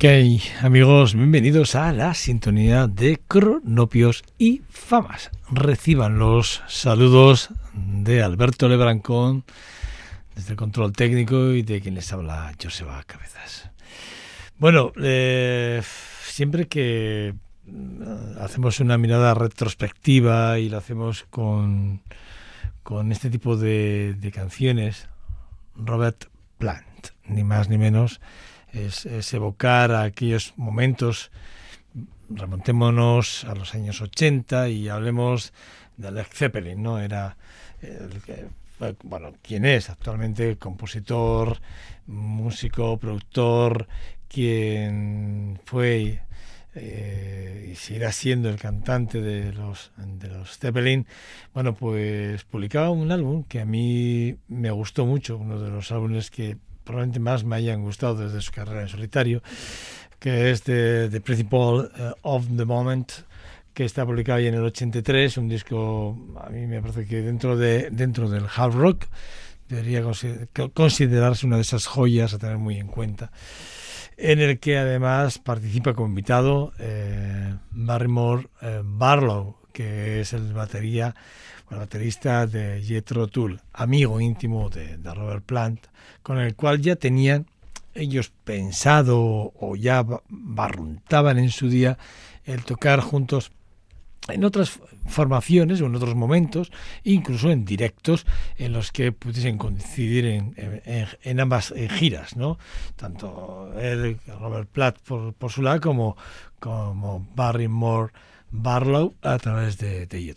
Ok, amigos, bienvenidos a la sintonía de Cronopios y Famas. Reciban los saludos de Alberto Lebrancón desde el control técnico y de quien les habla Joseba Cabezas. Bueno, eh, siempre que mm, hacemos una mirada retrospectiva y lo hacemos con, con este tipo de, de canciones, Robert Plant, ni más ni menos, es, evocar aquellos momentos, remontémonos a los años 80 y hablemos de Led Zeppelin, ¿no? Era bueno, quien es actualmente compositor, músico, productor, quien fue eh, y seguirá siendo el cantante de los, de los Zeppelin, bueno, pues publicaba un álbum que a mí me gustó mucho, uno de los álbumes que probablemente más me hayan gustado desde su carrera en solitario, que es de The Principal eh, of the Moment, que está publicado en el 83, un disco, a mí me parece que dentro, de, dentro del hard rock debería considerarse una de esas joyas a tener muy en cuenta en el que además participa como invitado eh, Barrymore eh, Barlow, que es el batería, el baterista de Jethro Tull, amigo íntimo de, Robert Plant, con el cual ya tenían ellos pensado o ya barruntaban en su día el tocar juntos en otras formaciones o en otros momentos, incluso en directos en los que pudiesen coincidir en, ambas giras, ¿no? Tanto él, Robert Platt por, su lado, como, como Barrymore Barlow a través de, de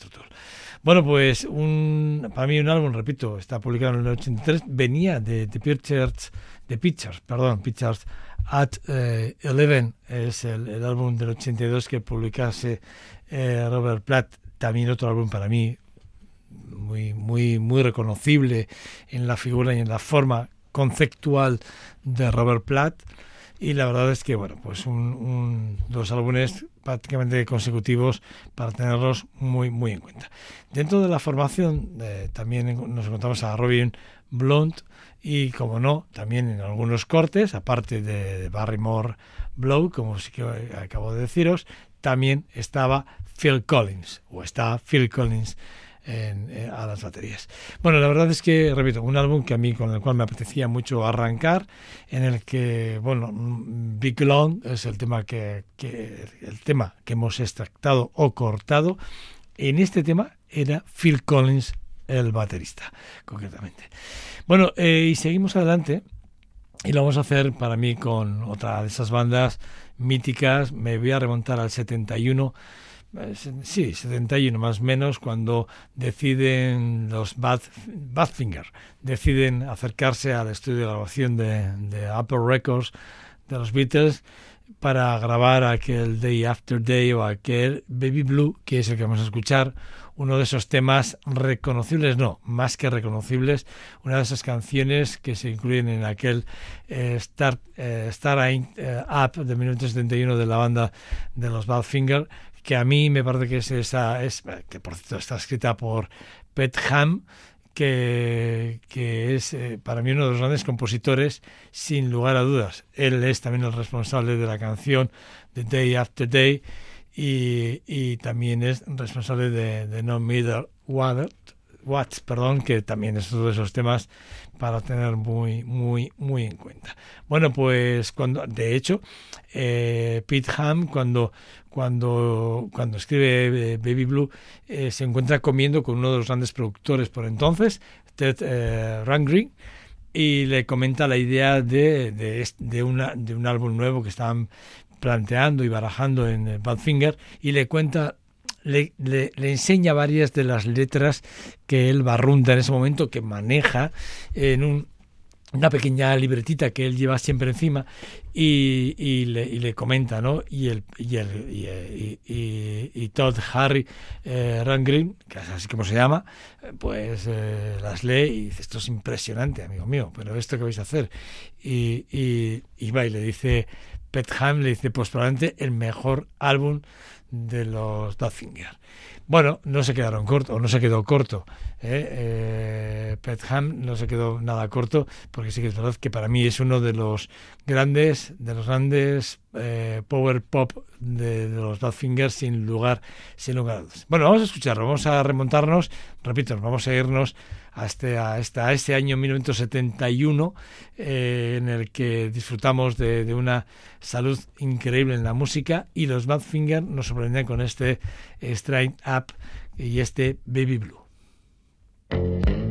Bueno, pues un, para mí un álbum, repito, está publicado en el 83, venía de, de Pictures, de Pictures, perdón, Pictures at eh, Eleven, es el, el, álbum del 82 que publicase eh, Robert Platt, también otro álbum para mí muy, muy, muy reconocible en la figura y en la forma conceptual de Robert Platt. Y la verdad es que, bueno, pues un, dos álbumes prácticamente consecutivos para tenerlos muy, muy en cuenta. Dentro de la formación eh, también nos encontramos a Robin Blunt y, como no, también en algunos cortes, aparte de, Barrymore Blow, como sí que acabo de deciros, también estaba Phil Collins, o está Phil Collins en, eh, a las baterías. Bueno, la verdad es que, repito, un álbum que a mí con el cual me apetecía mucho arrancar, en el que, bueno, Big Long es el tema que, el tema que hemos extractado o cortado. En este tema era Phil Collins el baterista, concretamente. Bueno, eh, y seguimos adelante. Y lo vamos a hacer para mí con otra de esas bandas míticas. Me voy a remontar al 71 eh, sí, 71 más o menos, cuando deciden los Bad, Badfinger, deciden acercarse al estudio de grabación de, Apple Records de los Beatles para grabar aquel Day After Day o aquel Baby Blue, que es el que vamos a escuchar, uno de esos temas reconocibles, no, más que reconocibles, una de esas canciones que se incluyen en aquel eh, Start, eh, Up de 1971 de la banda de los Badfinger, que a mí me parece que es esa, es, que por cierto está escrita por Pet Ham, que, que es eh, para mí uno de los grandes compositores, sin lugar a dudas. Él es también el responsable de la canción The Day After Day y, y también es responsable de, No Middle Water, Watts, perdón, que también es uno de esos temas para tener muy, muy, muy en cuenta. Bueno, pues cuando, de hecho, eh, Pete Ham, cuando, cuando, cuando escribe eh, Baby Blue, eh, se encuentra comiendo con uno de los grandes productores por entonces, Ted eh, Rangri, y le comenta la idea de, de, de, una, de un álbum nuevo que estaban planteando y barajando en Badfinger y le cuenta le, le, enseña varias de las letras que él barrunda en ese momento, que maneja en un, una pequeña libretita que él lleva siempre encima y, y, le, y le, comenta, ¿no? Y el y, el, y, Todd Harry eh, Rangrim, que es así como se llama, pues eh, las lee y dice, esto es impresionante, amigo mío, pero esto que vais a hacer. Y, y, va y le dice, Petham le dice, pues probablemente el mejor álbum de los Dotfinger. Bueno, no se quedaron cortos, no se quedó corto. ¿eh? Eh, Petham no se quedó nada corto, porque sí que es verdad que para mí es uno de los grandes, de los grandes eh, power pop de, los Badfinger, sin lugar, sin lugar. Bueno, vamos a escucharlo, vamos a remontarnos, repito, vamos a irnos hasta, hasta este año 1971, eh, en el que disfrutamos de, una salud increíble en la música y los Badfinger nos sorprenden con este Straight Up y este Baby Blue.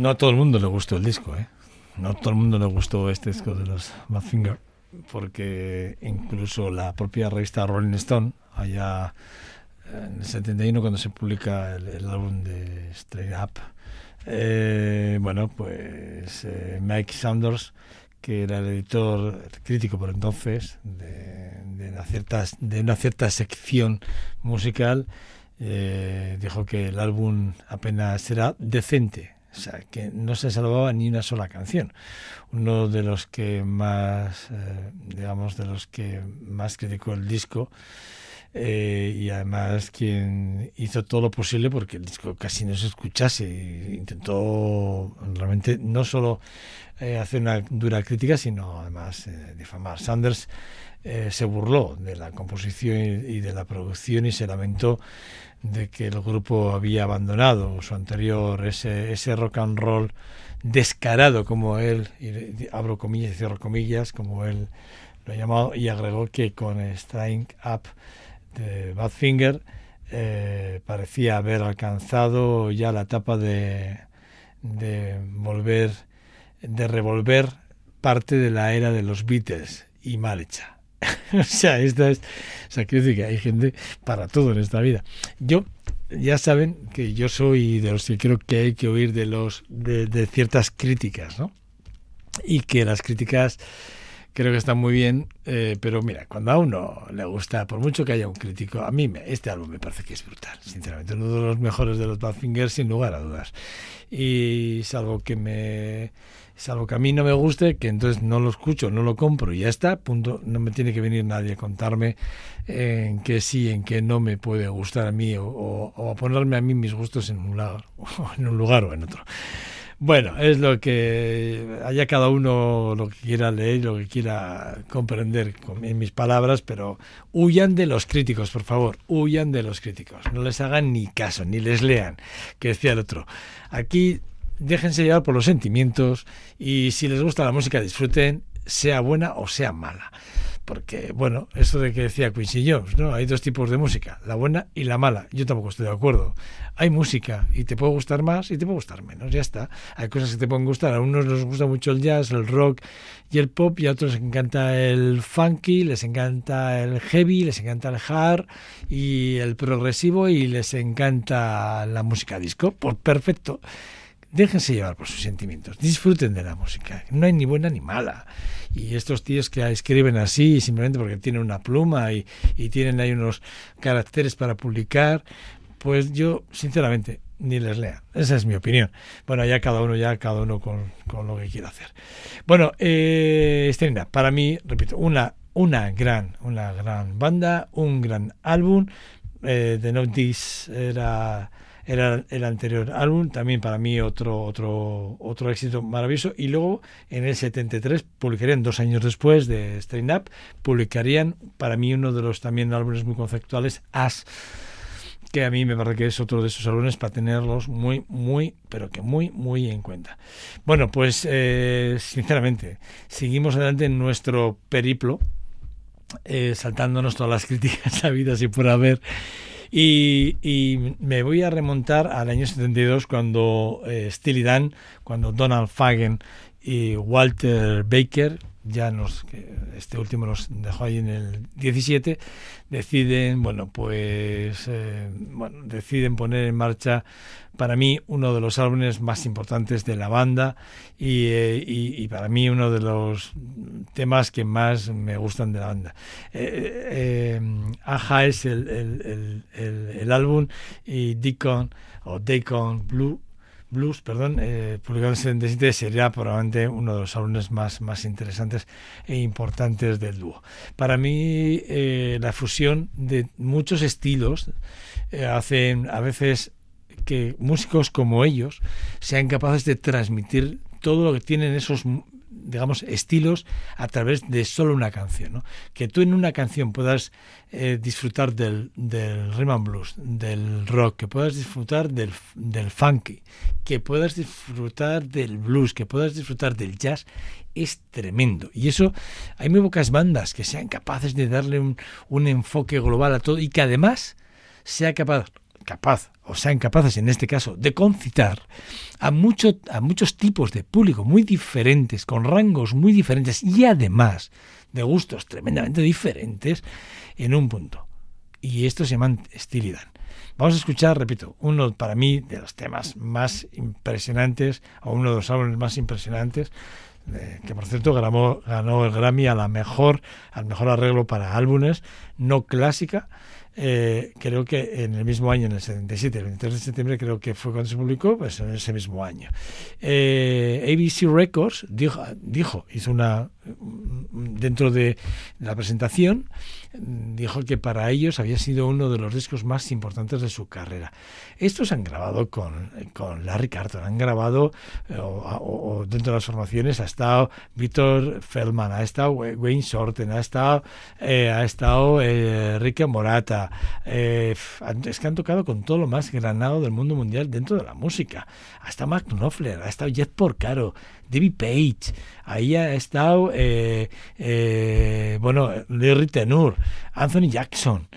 No a todo el mundo le gustó el disco, ¿eh? No a todo el mundo le gustó este disco de los Badfinger, porque incluso la propia revista Rolling Stone, allá en el 71, cuando se publica el, álbum de Straight Up, eh, bueno, pues eh, Mike Sanders, que era el editor crítico por entonces de, de, una, cierta, de una cierta sección musical, eh, dijo que el álbum apenas era decente o sea, que no se salvaba ni una sola canción. Uno de los que más, eh, digamos, de los que más criticó el disco eh, y además quien hizo todo lo posible porque el disco casi no se escuchase. Intentó realmente no solo eh, hacer una dura crítica, sino además difamar. Sanders se burló de la composición y de la producción y se lamentó de que el grupo había abandonado su anterior, ese, ese rock and roll descarado como él, abro comillas y cierro comillas, como él lo ha llamado, y agregó que con Strike Up de Badfinger eh, parecía haber alcanzado ya la etapa de, de volver, de revolver parte de la era de los Beatles y mal hecha. o sea, esta es, o sea, quiero decir que hay gente para todo en esta vida. Yo ya saben que yo soy de los que creo que hay que oír de los de, de ciertas críticas, ¿no? Y que las críticas creo que están muy bien, eh, pero mira, cuando a uno le gusta, por mucho que haya un crítico, a mí me, este álbum me parece que es brutal, sinceramente, uno de los mejores de los Badfinger sin lugar a dudas. Y salvo que me salvo que a mí no me guste, que entonces no lo escucho, no lo compro y ya está, punto, no me tiene que venir nadie a contarme en que sí, en que no me puede gustar a mí o, o a ponerme a mí mis gustos en un lugar, en un lugar o en otro. Bueno, es lo que haya cada uno lo que quiera leer, lo que quiera comprender en mis palabras, pero huyan de los críticos, por favor, huyan de los críticos. No les hagan ni caso, ni les lean, que decía el otro. Aquí déjense llevar por los sentimientos y si les gusta la música disfruten, sea buena o sea mala porque, bueno, eso de que decía Quincy Jones, ¿no? Hay dos tipos de música, la buena y la mala. Yo tampoco estoy de acuerdo. Hay música y te puede gustar más y te puede gustar menos, ya está. Hay cosas que te pueden gustar. A unos les gusta mucho el jazz, el rock y el pop, y a otros les encanta el funky, les encanta el heavy, les encanta el hard y el progresivo y les encanta la música disco. Pues perfecto déjense llevar por sus sentimientos, disfruten de la música, no hay ni buena ni mala. Y estos tíos que escriben así simplemente porque tienen una pluma y, tienen ahí unos caracteres para publicar, pues yo sinceramente ni les lea. Esa es mi opinión. Bueno, ya cada uno, ya cada uno con, lo que quiera hacer. Bueno, eh, para mí, repito, una, una gran, una gran banda, un gran álbum. Eh, The Notice era era el anterior álbum, también para mí otro, otro, otro éxito maravilloso. Y luego en el 73 publicarían, dos años después de Strain Up, publicarían para mí uno de los también álbumes muy conceptuales, As que a mí me parece que es otro de esos álbumes para tenerlos muy, muy, pero que muy, muy en cuenta. Bueno, pues eh, sinceramente, seguimos adelante en nuestro periplo, eh, saltándonos todas las críticas habidas y por haber y, me voy a remontar al año 72 cuando eh, Steely Dan, cuando Donald Fagen y Walter Baker, ya nos, este último nos dejó ahí en el 17, deciden, bueno, pues, eh, bueno, deciden poner en marcha para mí uno de los álbumes más importantes de la banda eh, y, para mí uno de los temas que más me gustan de la banda. Eh, eh, Aja es el, el, álbum y Deacon o Deacon Blue Blues, perdón, publicado en 77, sería probablemente uno de los álbumes más, interesantes e importantes del dúo. Para mí, la fusión de muchos estilos hacen a veces que músicos como ellos sean capaces de transmitir todo lo que tienen esos digamos, estilos a través de solo una canción. Que tú en una canción puedas eh, disfrutar del, del rhythm and blues, del rock, que puedas disfrutar del, del funky, que puedas disfrutar del blues, que puedas disfrutar del jazz, es tremendo. Y eso, hay muy pocas bandas que sean capaces de darle un, un enfoque global a todo y que además sea capaz capaz o sean capaces en este caso de concitar a, mucho, a muchos tipos de público muy diferentes, con rangos muy diferentes y además de gustos tremendamente diferentes en un punto. Y esto se llama estilidad. Vamos a escuchar, repito, uno para mí de los temas más impresionantes, o uno de los álbumes más impresionantes, eh, que por cierto ganó, ganó el Grammy a la mejor, al mejor arreglo para álbumes, no clásica, eh, creo que en el mismo año, en el 77, el 23 de septiembre, creo que fue cuando se publicó, pues en ese mismo año. Eh, ABC Records dijo, dijo, hizo una, dentro de la presentación, dijo que para ellos había sido uno de los discos más importantes de su carrera. Estos han grabado con, con Larry Carter, han grabado, eh, o, dentro de las formaciones ha estado Víctor Feldman, ha estado Wayne Shorten, ha estado, ha estado Enrique Morata, eh, es que han tocado con todo lo más granado del mundo mundial dentro de la música. Ha estado Mark Knopfler, ha estado Jet Porcaro, Debbie Page, ahí ha estado, eh, eh, bueno, Larry Tenur, Anthony Jackson,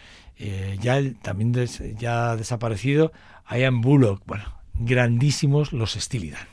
ya también ya desaparecido, Ian Bullock, bueno, grandísimos los Stilidan.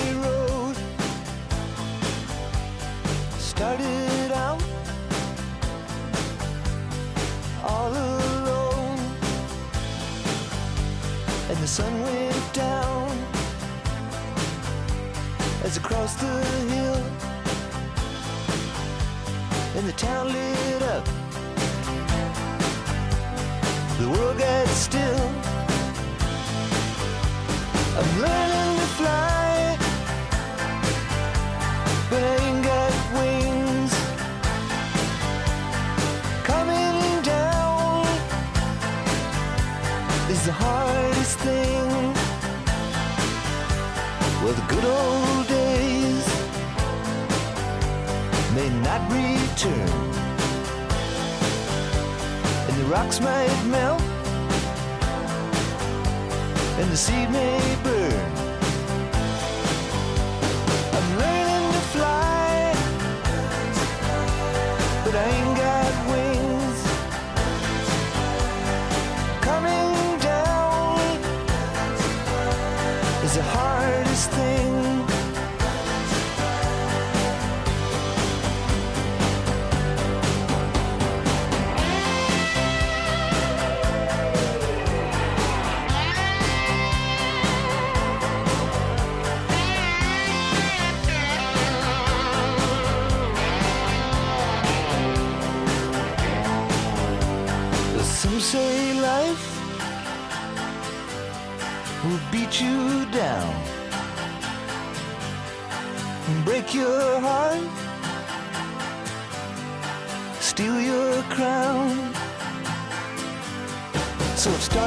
Started out all alone, and the sun went down. As I crossed the hill, and the town lit up. The world gets still. I'm learning to fly, but got wings. The hardest thing. Well, the good old days may not return and the rocks might melt, and the sea may burn.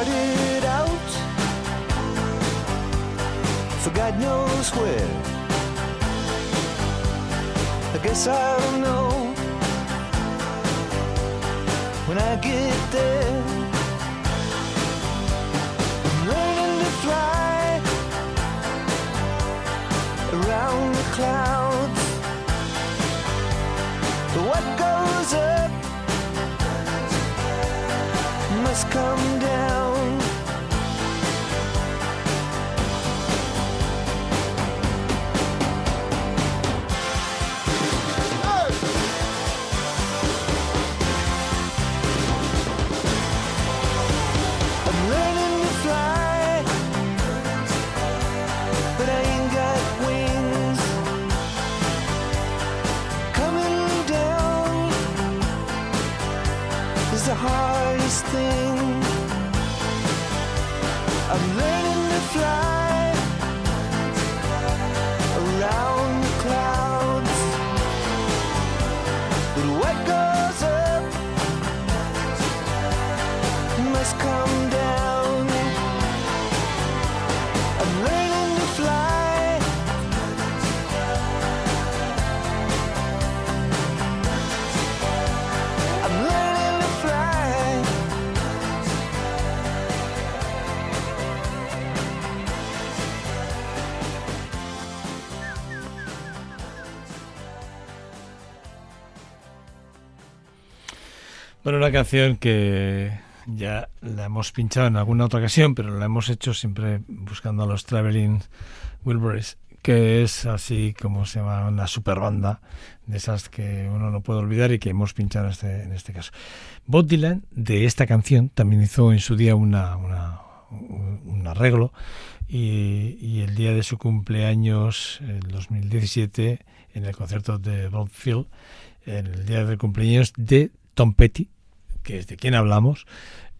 Started out for God knows where. I guess I'll know when I get there. I'm learning to fly around the clouds. But what goes up must come down. Bueno, una canción que ya la hemos pinchado en alguna otra ocasión, pero la hemos hecho siempre buscando a los Traveling Wilburys, que es así como se llama una super banda de esas que uno no puede olvidar y que hemos pinchado en este, en este caso. Bob Dylan de esta canción también hizo en su día una, una- un arreglo y, el día de su cumpleaños, el 2017, en el concierto de Bob Field, el día del cumpleaños de Tom Petty, que es de quien hablamos,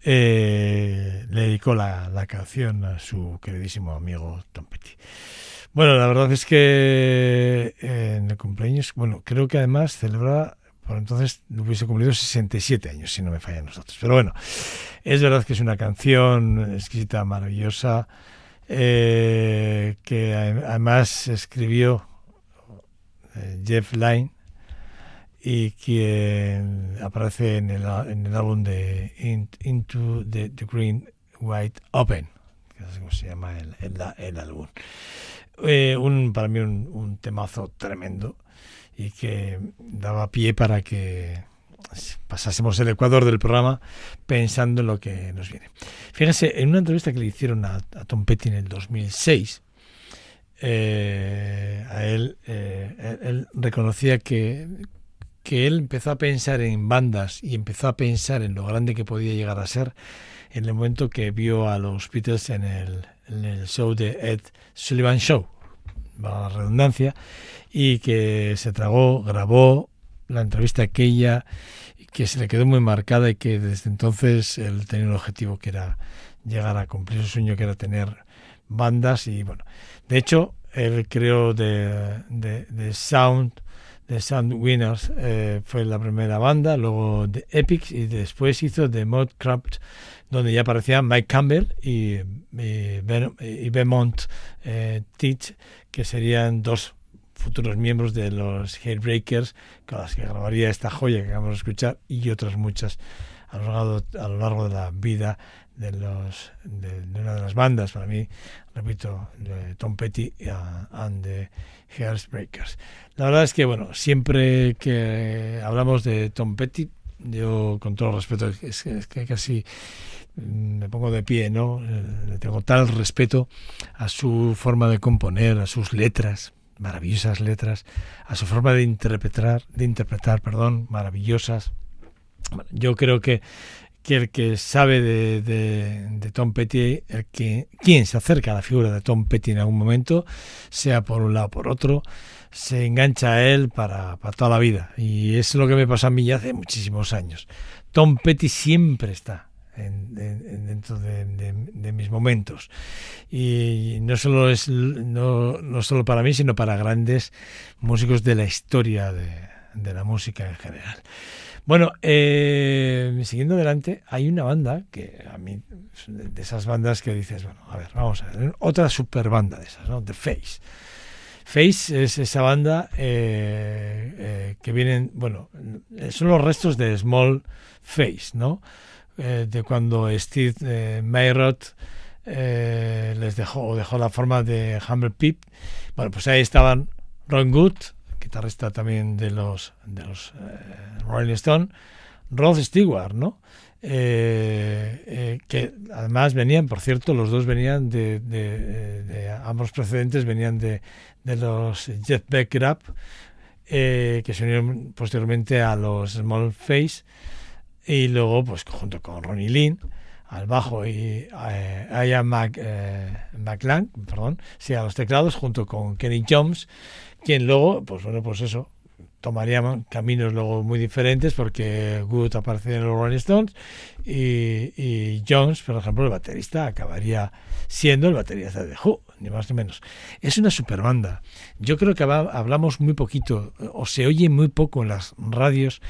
eh, le dedicó la, la canción a su queridísimo amigo Tom Petty. Bueno, la verdad es que eh, en el cumpleaños, bueno, creo que además celebraba, por entonces hubiese cumplido 67 años, si no me fallan los datos. Pero bueno, es verdad que es una canción exquisita, maravillosa, eh, que además escribió eh, Jeff Lynne y quien aparece en el, en el álbum de In- Into the, the Green White Open, que es como se llama el, el, álbum. Eh, un, para mí un, temazo tremendo y que daba pie para que pasásemos el ecuador del programa pensando en lo que nos viene. Fíjense, en una entrevista que le hicieron a, Tom Petty en el 2006, eh, a eh, él, él reconocía que, que él empezó a pensar en bandas y empezó a pensar en lo grande que podía llegar a ser en el momento que vio a los Beatles en el, show de Ed Sullivan Show, la redundancia, y que se tragó, grabó la entrevista aquella, que se le quedó muy marcada y que desde entonces él tenía un objetivo que era llegar a cumplir su sueño, que era tener bandas y bueno, de hecho él creó de, de, de Sound de Sound Winners eh, fue la primera banda, luego de Epics y después hizo de Modcraft donde ya aparecían Mike Campbell y, y, y eh, Teach, que serían dos futuros miembros de los Hairbreakers con las que grabaría esta joya que acabamos de escuchar y otras muchas a lo largo, a lo largo de la vida de, los, de, una de las bandas, para mí, repito, de Tom Petty and the Hairbreakers. La verdad es que, bueno, siempre que hablamos de Tom Petty, yo con todo respeto, es, que- es que casi me pongo de pie, ¿no? Eh, Le tengo tal respeto a su forma de componer, a sus letras, maravillosas letras, a su forma de interpretar, de interpretar, perdón, maravillosas. Yo creo que, que el que sabe de, Tom Petty, quien se acerca a la figura de Tom Petty en algún momento, sea por un lado o por otro, se engancha a él para, toda la vida. Y es lo que me pasó a mí ya hace muchísimos años. Tom Petty siempre está en- en- en- dentro de, mis momentos. Y no solo es no solo para mí, sino para grandes músicos de la historia de, de la música en general. Bueno, eh, siguiendo adelante, hay una banda que a mí, de esas bandas que dices, bueno, a ver, vamos a ver, otra super banda de esas, ¿no? The Face. Face es esa banda eh, eh, que vienen, bueno, son los restos de Small Face, ¿no? Eh, de cuando Steve eh, Mayrot eh, les dejó, dejó la forma de Humble Pip. Bueno, pues ahí estaban Ron Good, guitarrista también de los, de los eh, Rolling Stone, Rod Stewart, ¿no? Eh, eh, que además venían, por cierto, los dos venían de, de, ambos precedentes, venían de, de los Back It Up, eh, que se unieron posteriormente a los Small Face, y luego, pues junto con Ronnie Lynn, al bajo y Ian Mac, perdón, sí, a los teclados, junto con Kenny Jones, quien luego, pues bueno, pues eso, tomarían caminos luego muy diferentes porque Good aparecería en los Rolling Stones y, Jones, por ejemplo, el baterista, acabaría siendo el baterista de Who, ni más ni menos. Es una super banda. Yo creo que hab- hablamos muy poquito o se oye muy poco en las radios,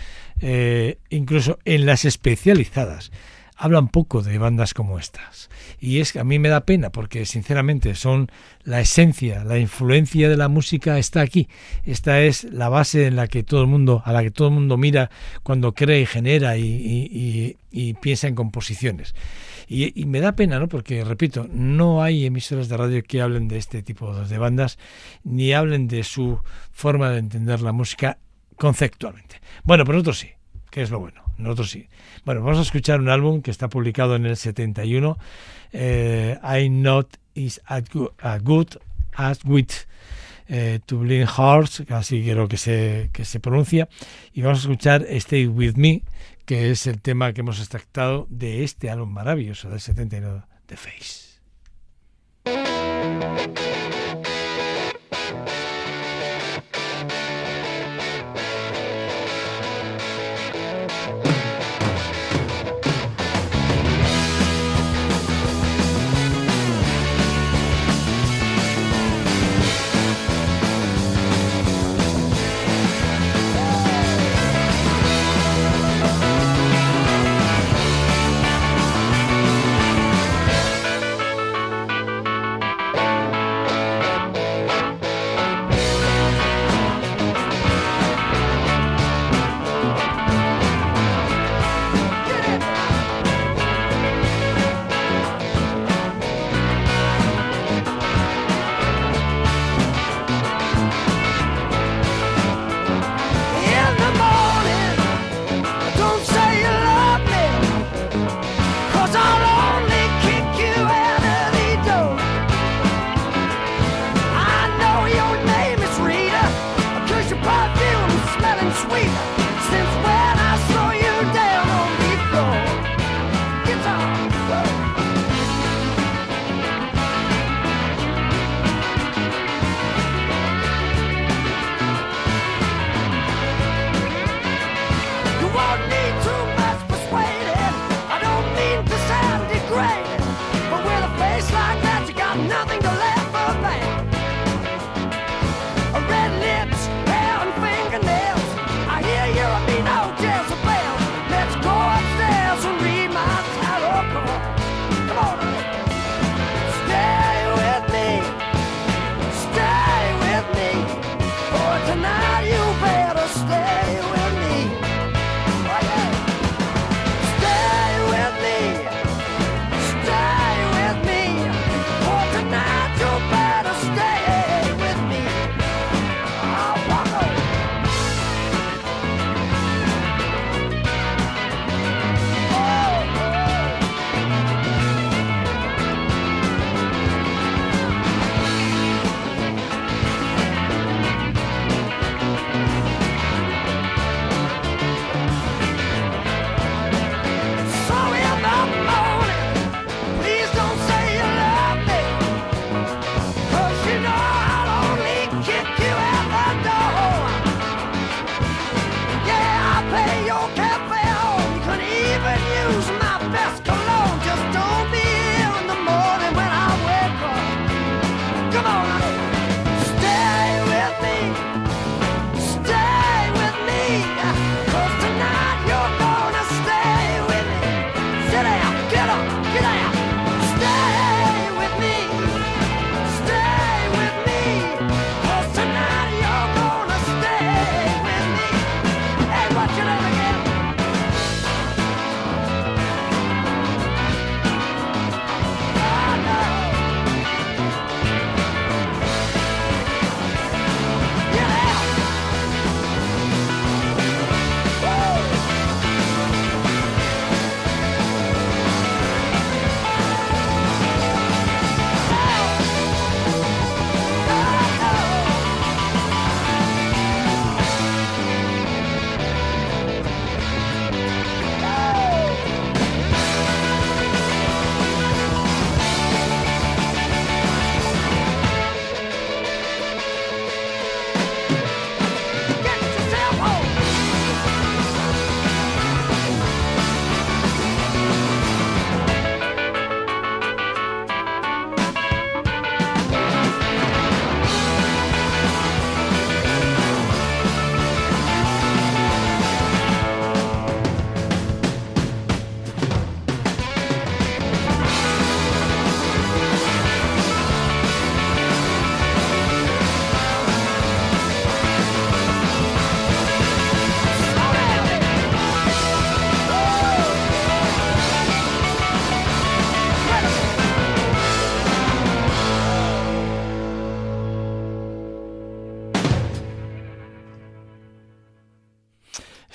eh, incluso en las especializadas. Hablan poco de bandas como estas. Y es que a mí me da pena porque sinceramente son la esencia, la influencia de la música está aquí. Esta es la base en la que todo el mundo, a la que todo el mundo mira cuando cree y genera y, piensa en composiciones. Y, y me da pena, ¿no? Porque, repito, no hay emisoras de radio que hablen de este tipo de bandas, ni hablen de su forma de entender la música conceptualmente. Bueno, pero nosotros sí, que es lo bueno. Nosotros sí. Bueno, vamos a escuchar un álbum que está publicado en el 71, eh, I Not Is as Good, as With eh, To Hearts, así quiero que se, que se pronuncia, y vamos a escuchar Stay With Me, que es el tema que hemos extractado de este álbum maravilloso del 79 de Face.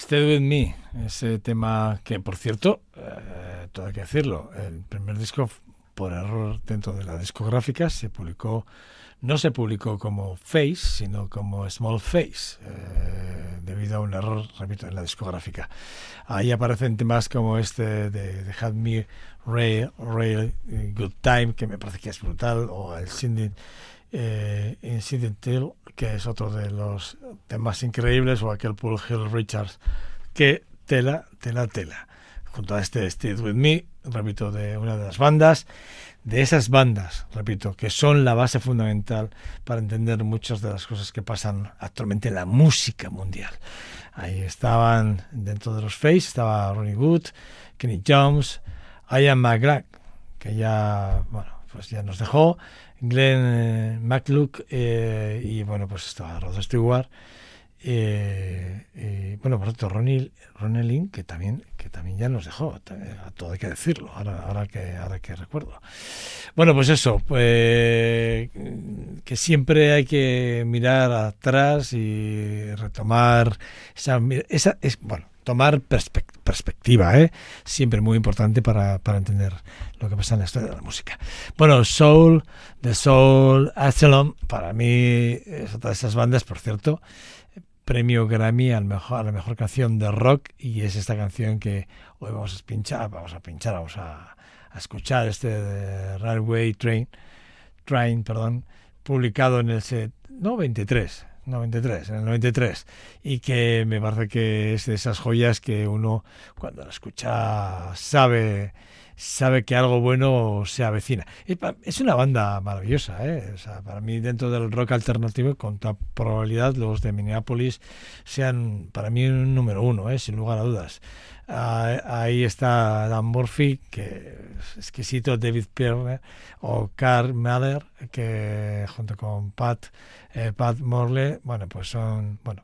Stay With Me, ese tema que, por cierto, eh, todo hay que decirlo, el primer disco, por error dentro de la discográfica, se publicó, no se publicó como Face, sino como Small Face, eh, debido a un error, repito, en la discográfica. Ahí aparecen temas como este de, de Had Me Real, Real Good Time, que me parece que es brutal, o el Cindy eh, Incidental, que es otro de los temas increíbles, o aquel Paul Hill Richards, que tela, tela, tela. Junto a este Stay With Me, repito, de una de las bandas, de esas bandas, repito, que son la base fundamental para entender muchas de las cosas que pasan actualmente en la música mundial. Ahí estaban, dentro de los Face, estaba Ronnie Wood, Kenny Jones, Ian McGrath, que ya, bueno, pues ya nos dejó, Glenn eh, McLuck eh, y bueno, pues estaba Rod Stewart. eh, y, bueno, por cierto, Ronnie, Lynn, que también, que también ya nos dejó, a todo hay que decirlo, ahora, ahora, que, ahora que recuerdo. Bueno, pues eso, pues, que siempre hay que mirar atrás y retomar esa, esa es, bueno, tomar perspec- perspectiva, ¿eh? siempre muy importante para, para entender lo que pasa en la historia de la música. Bueno, Soul, The Soul Asylum, para mí es otra esas bandas, por cierto, premio Grammy al mejor, a la mejor canción de rock y es esta canción que hoy vamos a pinchar, vamos a pinchar, vamos a, escuchar este Railway Train, Train, perdón, publicado en el set, no 23, 93, en el 93, y que me parece que es de esas joyas que uno cuando la escucha sabe sabe que algo bueno se avecina. Es una banda maravillosa, ¿eh? Para mí dentro del rock alternativo, con toda probabilidad los de Minneapolis sean para mí un número uno, ¿eh? sin lugar a dudas. Ah, ahí está Dan Murphy, que es exquisito, David Pierre o Carl Mahler, que junto con Pat, eh, Pat Morley, bueno, pues son, bueno,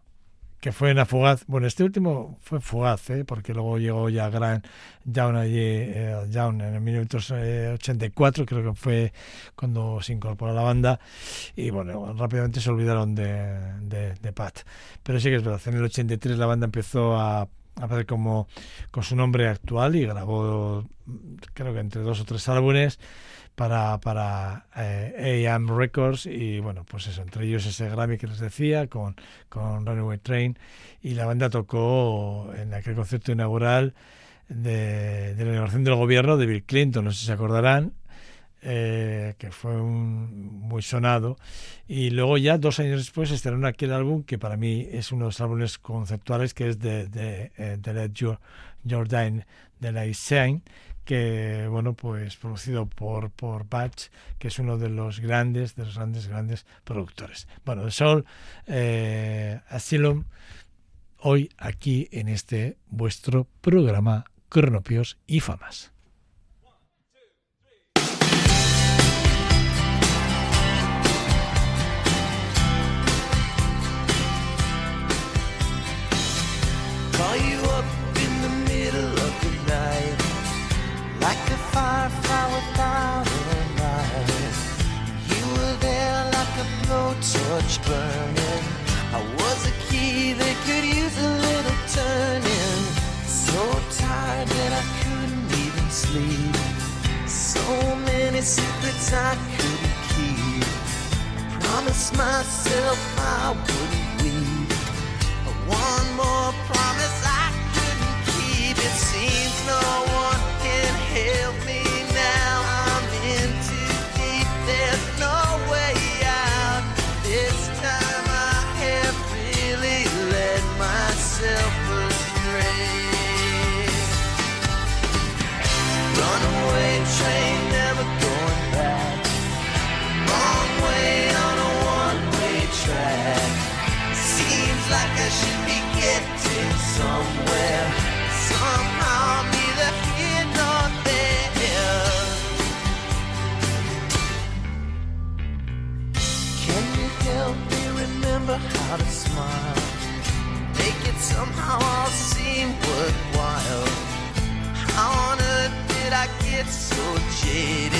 que fue una fugaz, bueno, este último fue fugaz, ¿eh? porque luego llegó ya Grant Down allí, eh, Down en el 1984, creo que fue cuando se incorporó a la banda, y bueno, rápidamente se olvidaron de, de, de Pat. Pero sí que es verdad, en el 83 la banda empezó a a ver como con su nombre actual y grabó creo que entre dos o tres álbumes para, para eh, AM Records y bueno, pues eso, entre ellos ese Grammy que les decía con, con Runaway Train y la banda tocó en aquel concierto inaugural de, la inauguración del gobierno de Bill Clinton, no sé si se acordarán, eh, que fue un, muy sonado. Y luego ya dos años después estrenaron aquel álbum que para mí es uno de los álbumes conceptuales, que es de, de, eh, de Let Your, Jordan de la Insane, que bueno pues producido por por Batch que es uno de los grandes de los grandes grandes productores. Bueno The Soul eh, Asylum hoy aquí en este vuestro programa Cronopios y Famas burning. I was a key that could use a little turning. So tired that I couldn't even sleep. So many secrets I couldn't keep. Promised myself I wouldn't. it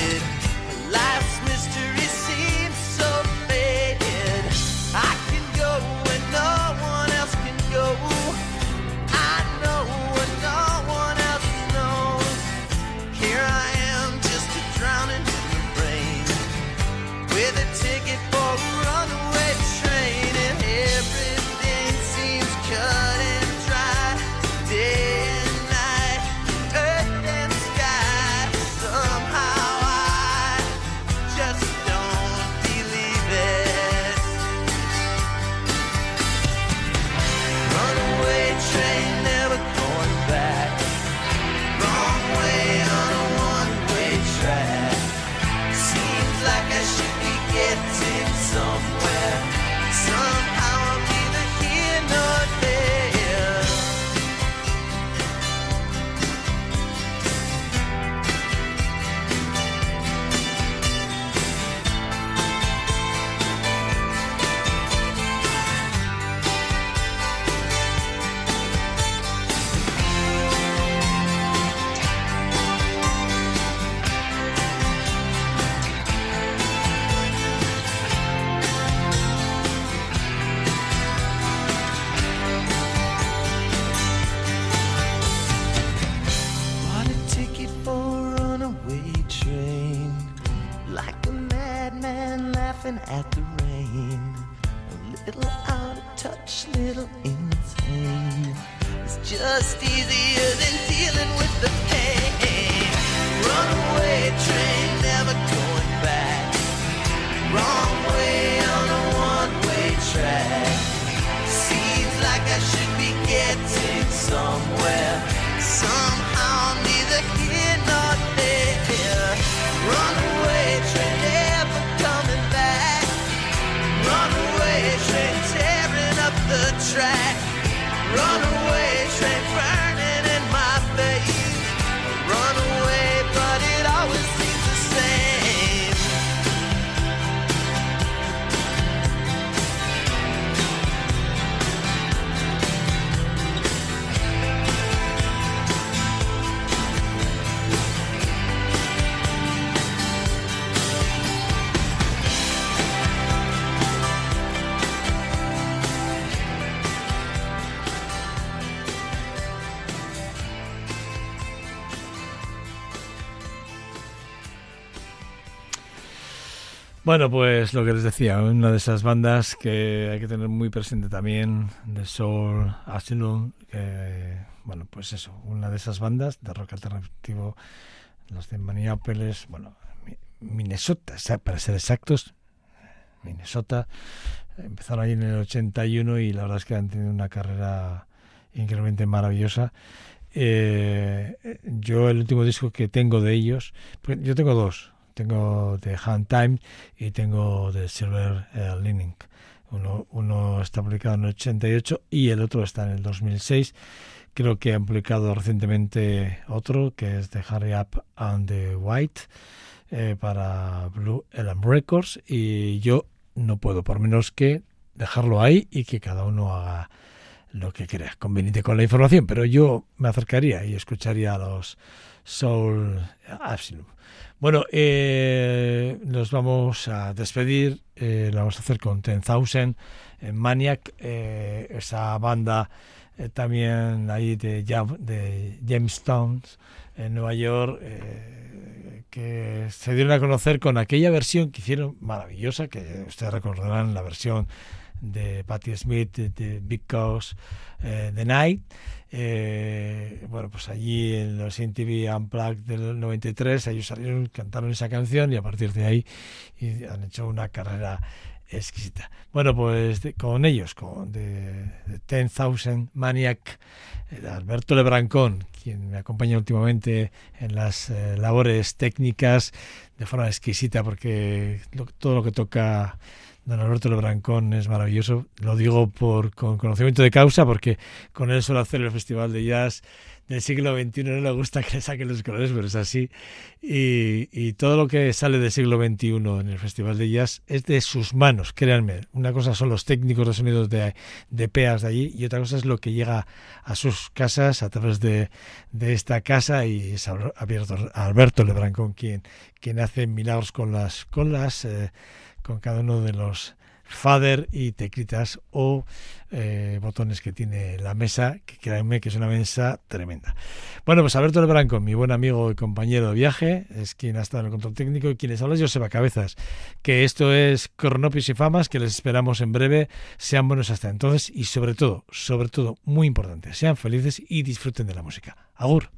Bueno, pues lo que les decía, una de esas bandas que hay que tener muy presente también, de Soul Asylum, que, bueno, pues eso, una de esas bandas de rock alternativo, los de Minneapolis, bueno, Mi- Minnesota, para ser exactos, Minnesota, empezaron ahí en el 81 y la verdad es que han tenido una carrera increíblemente maravillosa. Eh, yo el último disco que tengo de ellos, porque yo tengo dos, tengo de Hand Time y tengo de Silver eh, Lining. Uno, uno está publicado en el 88 y el otro está en el 2006. Creo que han publicado recientemente otro que es de Harry Up and the White eh, para Blue Elm Records y yo no puedo por menos que dejarlo ahí y que cada uno haga lo que crea conveniente con la información, pero yo me acercaría y escucharía a los Soul Absolute. Bueno, eh, nos vamos a despedir, eh, vamos a hacer con 10,000 en Maniac, eh, esa banda eh, también ahí de, de Jamestown en Nueva York, eh, que se dieron a conocer con aquella versión que hicieron maravillosa, que ustedes recordarán la versión de Patti Smith de, Because the Night. Eh, bueno, pues allí en los MTV Unplugged del 93 ellos salieron, cantaron esa canción y a partir de ahí han hecho una carrera exquisita. Bueno, pues con ellos, con de, Ten Thousand Maniac, de Alberto Lebrancón, quien me acompaña últimamente en las eh, labores técnicas de forma exquisita, porque todo lo que toca don Alberto Lebrancón es maravilloso. Lo digo por con conocimiento de causa, porque con él suelo hacer el Festival de Jazz del siglo XXI. No le gusta que le saquen los colores, pero es así. Y, todo lo que sale del siglo XXI en el Festival de Jazz es de sus manos, créanme. Una cosa son los técnicos de de, PEAS de allí y otra cosa es lo que llega a sus casas a través de, esta casa y es Alberto, Alberto Lebrancón quien, hace milagros con las... Con las eh, con cada uno de los fader y teclitas o eh, botones que tiene la mesa, que créanme que es una mesa tremenda. Bueno, pues Alberto Lebranco, mi buen amigo y compañero de viaje, es quien ha estado en el control técnico y quienes habla Joseba Cabezas, que esto es Cronopis y Famas, que les esperamos en breve, sean buenos hasta entonces y sobre todo, sobre todo, muy importante, sean felices y disfruten de la música. Agur.